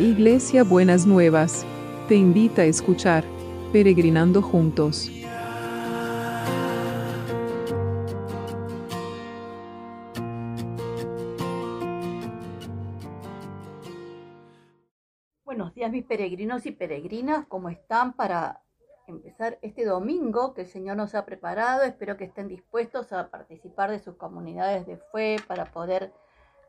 Iglesia Buenas Nuevas, te invita a escuchar Peregrinando Juntos. Buenos días mis peregrinos y peregrinas, ¿cómo están para empezar este domingo que el Señor nos ha preparado? Espero que estén dispuestos a participar de sus comunidades de fe para poder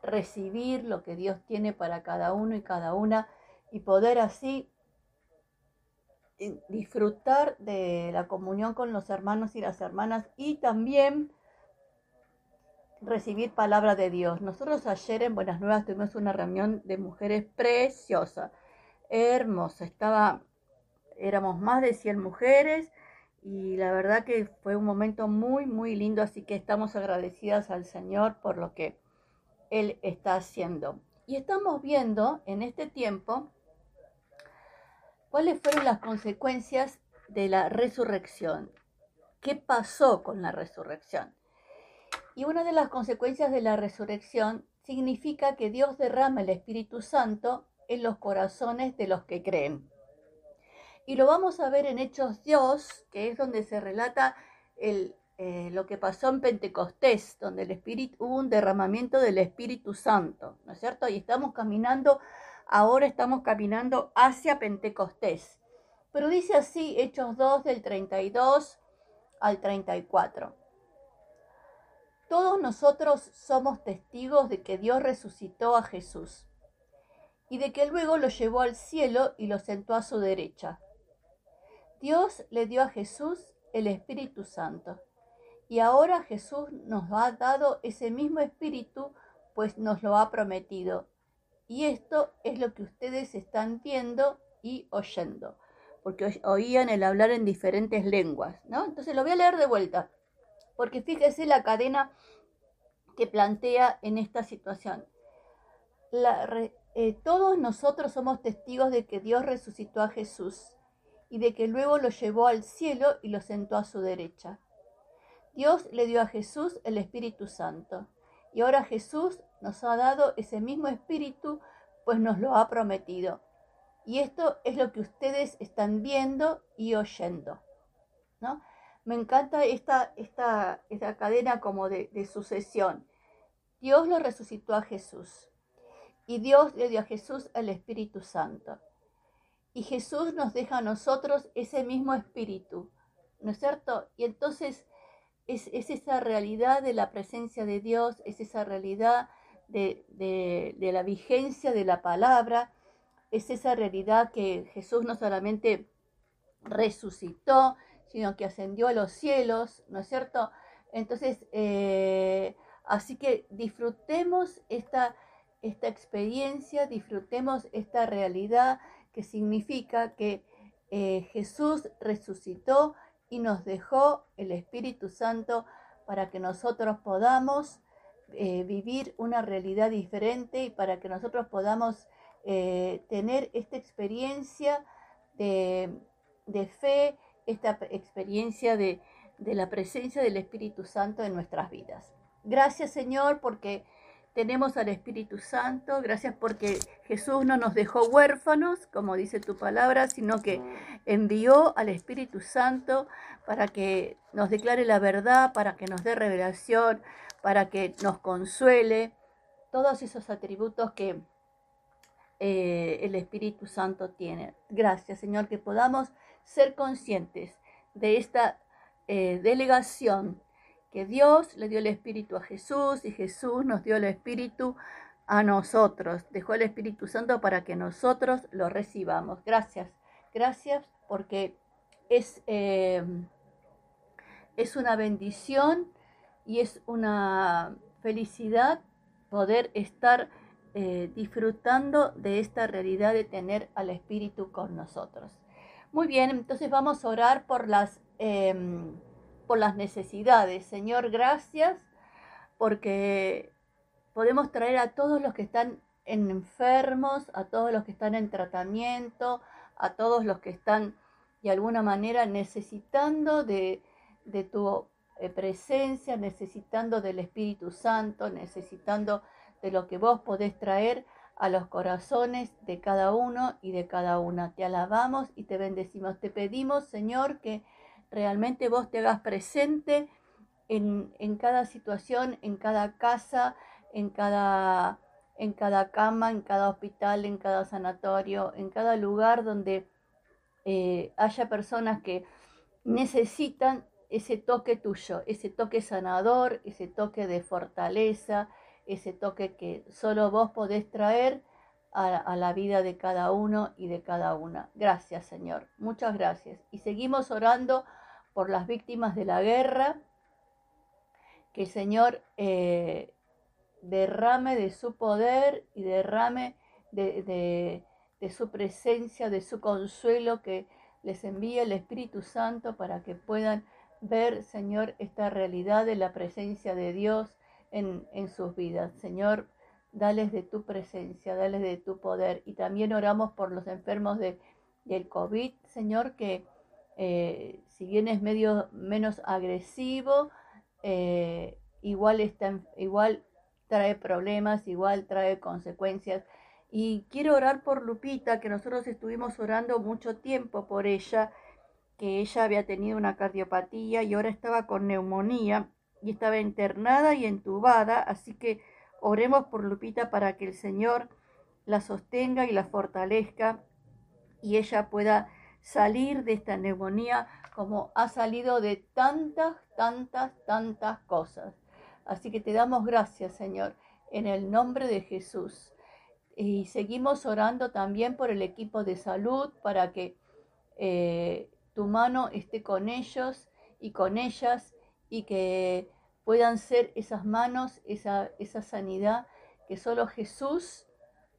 recibir lo que Dios tiene para cada uno y cada una y poder así eh, disfrutar de la comunión con los hermanos y las hermanas y también recibir palabra de Dios. Nosotros ayer en Buenas Nuevas tuvimos una reunión de mujeres preciosa, hermosa. Estaba, éramos más de 100 mujeres y la verdad que fue un momento muy, muy lindo, así que estamos agradecidas al Señor por lo que él está haciendo. Y estamos viendo en este tiempo cuáles fueron las consecuencias de la resurrección. ¿Qué pasó con la resurrección? Y una de las consecuencias de la resurrección significa que Dios derrama el Espíritu Santo en los corazones de los que creen. Y lo vamos a ver en Hechos 2, que es donde se relata el, eh, lo que pasó en Pentecostés, donde el Espíritu, hubo un derramamiento del Espíritu Santo, ¿no es cierto? Y estamos caminando, ahora estamos caminando hacia Pentecostés. Pero dice así, Hechos 2 del 32 al 34. Todos nosotros somos testigos de que Dios resucitó a Jesús y de que luego lo llevó al cielo y lo sentó a su derecha. Dios le dio a Jesús el Espíritu Santo y ahora Jesús nos ha dado ese mismo espíritu, pues nos lo ha prometido. Y esto es lo que ustedes están viendo y oyendo, porque oían el hablar en diferentes lenguas, ¿no? Entonces lo voy a leer de vuelta, porque fíjese la cadena que plantea en esta situación. Eh, todos nosotros somos testigos de que Dios resucitó a Jesús y de que luego lo llevó al cielo y lo sentó a su derecha. Dios le dio a Jesús el Espíritu Santo. Y ahora Jesús nos ha dado ese mismo Espíritu, pues nos lo ha prometido. Y esto es lo que ustedes están viendo y oyendo. ¿no? Me encanta esta, esta, esta cadena como de, de sucesión. Dios lo resucitó a Jesús. Y Dios le dio a Jesús el Espíritu Santo. Y Jesús nos deja a nosotros ese mismo Espíritu. ¿No es cierto? Y entonces es, esa realidad de la presencia de Dios, es esa realidad de, la vigencia de la palabra, es esa realidad que Jesús no solamente resucitó, sino que ascendió a los cielos, ¿no es cierto? Entonces, eh, así que disfrutemos esta, esta experiencia, disfrutemos esta realidad que significa que eh, Jesús resucitó y nos dejó el Espíritu Santo para que nosotros podamos eh, vivir una realidad diferente y para que nosotros podamos eh, tener esta experiencia de, fe, esta experiencia de, de la presencia del Espíritu Santo en nuestras vidas. Gracias Señor porque tenemos al Espíritu Santo, gracias porque Jesús no nos dejó huérfanos, como dice tu palabra, sino que envió al Espíritu Santo para que nos declare la verdad, para que nos dé revelación, para que nos consuele, todos esos atributos que eh, el Espíritu Santo tiene. Gracias, Señor, que podamos ser conscientes de esta eh, delegación que Dios le dio el Espíritu a Jesús y Jesús nos dio el Espíritu a nosotros. Dejó el Espíritu Santo para que nosotros lo recibamos. Gracias, gracias porque es, eh, es una bendición y es una felicidad poder estar eh, disfrutando de esta realidad de tener al Espíritu con nosotros. Muy bien, entonces vamos a orar por las... Em, por las necesidades. Señor, gracias porque podemos traer a todos los que están enfermos, a todos los que están en tratamiento, a todos los que están de alguna manera necesitando de, tu eh, presencia, necesitando del Espíritu Santo, necesitando de lo que vos podés traer a los corazones de cada uno y de cada una. Te alabamos y te bendecimos. Te pedimos, Señor, que realmente vos te hagas presente en, en cada situación, en cada casa, en cada, en cada cama, en cada hospital, en cada sanatorio, en cada lugar donde eh, haya personas que necesitan ese toque tuyo, ese toque sanador, ese toque de fortaleza, ese toque que solo vos podés traer a, a, la vida de cada uno y de cada una. Gracias, Señor. Muchas gracias. Y seguimos orando por las víctimas de la guerra, que el Señor eh, derrame de su poder y derrame de, de, su presencia, de su consuelo, que les envíe el Espíritu Santo para que puedan ver, Señor, esta realidad de la presencia de Dios en, en sus vidas. Señor, dales de tu presencia, dales de tu poder. Y también oramos por los enfermos de, del COVID, Señor, que eh, si bien es medio menos agresivo, eh, igual, está, igual trae problemas, igual trae consecuencias. Y quiero orar por Lupita, que nosotros estuvimos orando mucho tiempo por ella, que ella había tenido una cardiopatía y ahora estaba con neumonía y estaba internada y entubada, así que oremos por Lupita para que el Señor la sostenga y la fortalezca y ella pueda salir de esta neumonía como ha salido de tantas, tantas, tantas cosas. Así que te damos gracias, Señor, en el nombre de Jesús. Y seguimos orando también por el equipo de salud para que eh, tu mano esté con ellos y con ellas y que puedan ser esas manos, esa, esa sanidad que solo Jesús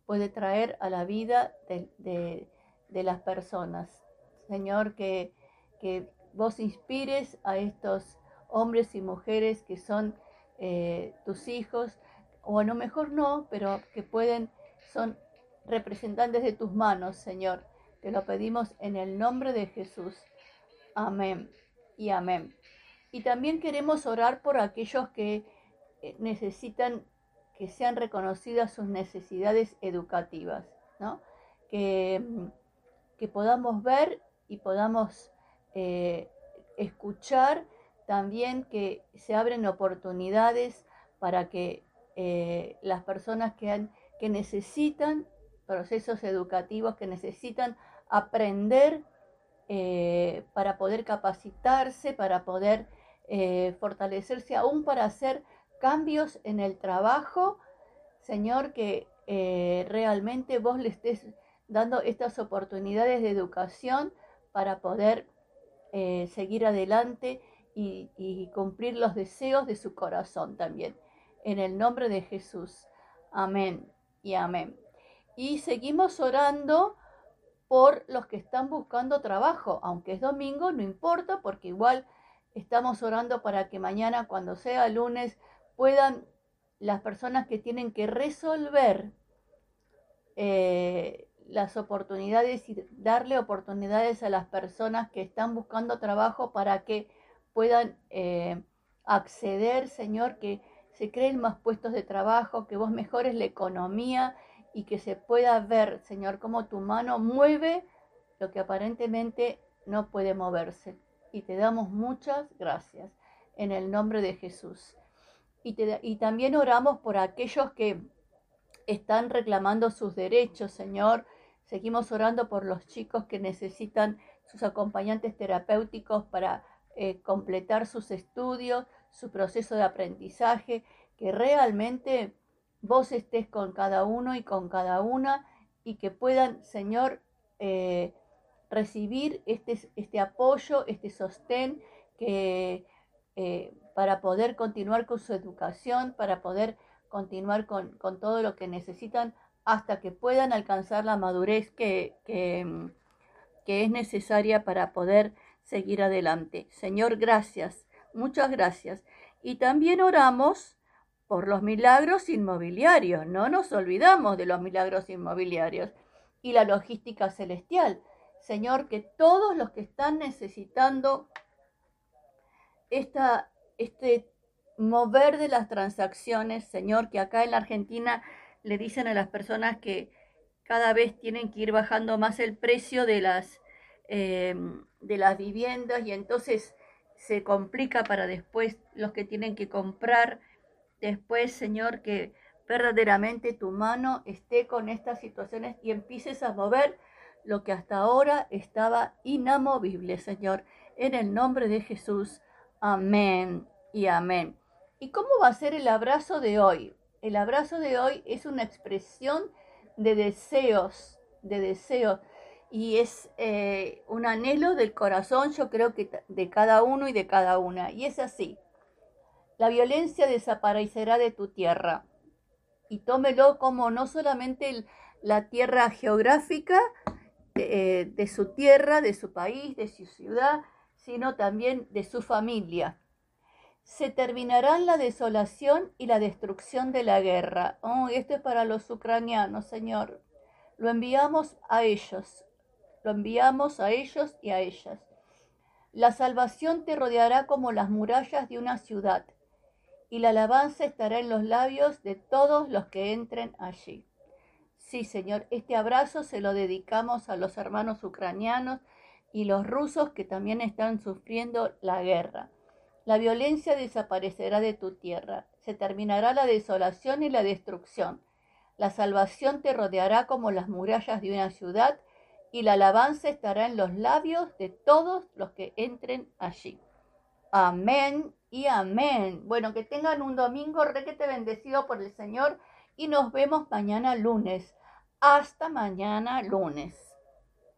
puede traer a la vida de, de, de las personas. Señor, que, que vos inspires a estos hombres y mujeres que son eh, tus hijos, o a lo mejor no, pero que pueden, son representantes de tus manos, Señor. Te lo pedimos en el nombre de Jesús. Amén y amén. Y también queremos orar por aquellos que eh, necesitan que sean reconocidas sus necesidades educativas, ¿no? Que, que podamos ver y podamos eh, escuchar también que se abren oportunidades para que eh, las personas que, necesitan procesos educativos, que necesitan aprender eh, para poder capacitarse, para poder fortalecerse, aún para hacer cambios en el trabajo, Señor, que realmente vos le estés dando estas oportunidades de educación para poder eh, seguir adelante y, cumplir los deseos de su corazón también. En el nombre de Jesús. Amén y amén. Y seguimos orando por los que están buscando trabajo, aunque es domingo, no importa, porque igual estamos orando para que mañana, cuando sea lunes, puedan las personas que tienen que resolver eh, las oportunidades y darle oportunidades a las personas que están buscando trabajo para que puedan eh, acceder, Señor, que se creen más puestos de trabajo, que vos mejores la economía y que se pueda ver, Señor, cómo tu mano mueve lo que aparentemente no puede moverse. Y te damos muchas gracias en el nombre de Jesús. Y, te, y también oramos por aquellos que están reclamando sus derechos, Señor, Seguimos orando por los chicos que necesitan sus acompañantes terapéuticos para eh, completar sus estudios, su proceso de aprendizaje, que realmente vos estés con cada uno y con cada una y que puedan, Señor, eh, recibir este, este, apoyo, este sostén que, eh, para poder continuar con su educación, para poder continuar con, con todo lo que necesitan hasta que puedan alcanzar la madurez que, que, es necesaria para poder seguir adelante. Señor, gracias, muchas gracias. Y también oramos por los milagros inmobiliarios. No nos olvidamos de los milagros inmobiliarios y la logística celestial. Señor, que todos los que están necesitando esta, este mover de las transacciones, Señor, que acá en la Argentina le dicen a las personas que cada vez tienen que ir bajando más el precio de las, em, de las viviendas y entonces se complica para después los que tienen que comprar. Después, Señor, que verdaderamente tu mano esté con estas situaciones y empieces a mover lo que hasta ahora estaba inamovible, Señor. En el nombre de Jesús. Amén y amén. ¿Y cómo va a ser el abrazo de hoy? El abrazo de hoy es una expresión de deseos, de deseos. Y es eh, un anhelo del corazón, yo creo que de cada uno y de cada una. Y es así. La violencia desaparecerá de tu tierra. Y tómelo como no solamente la tierra geográfica eh, de su tierra, de su país, de su ciudad, sino también de su familia se terminarán la desolación y la destrucción de la guerra. Oh, esto es para los ucranianos, Señor. Lo enviamos a ellos, lo enviamos a ellos y a ellas. La salvación te rodeará como las murallas de una ciudad, y la alabanza estará en los labios de todos los que entren allí. Sí, Señor, este abrazo se lo dedicamos a los hermanos ucranianos y los rusos que también están sufriendo la guerra. La violencia desaparecerá de tu tierra, se terminará la desolación y la destrucción. La salvación te rodeará como las murallas de una ciudad y la alabanza estará en los labios de todos los que entren allí. Amén y amén. Bueno, que tengan un domingo requete bendecido por el Señor y nos vemos mañana lunes. Hasta mañana lunes.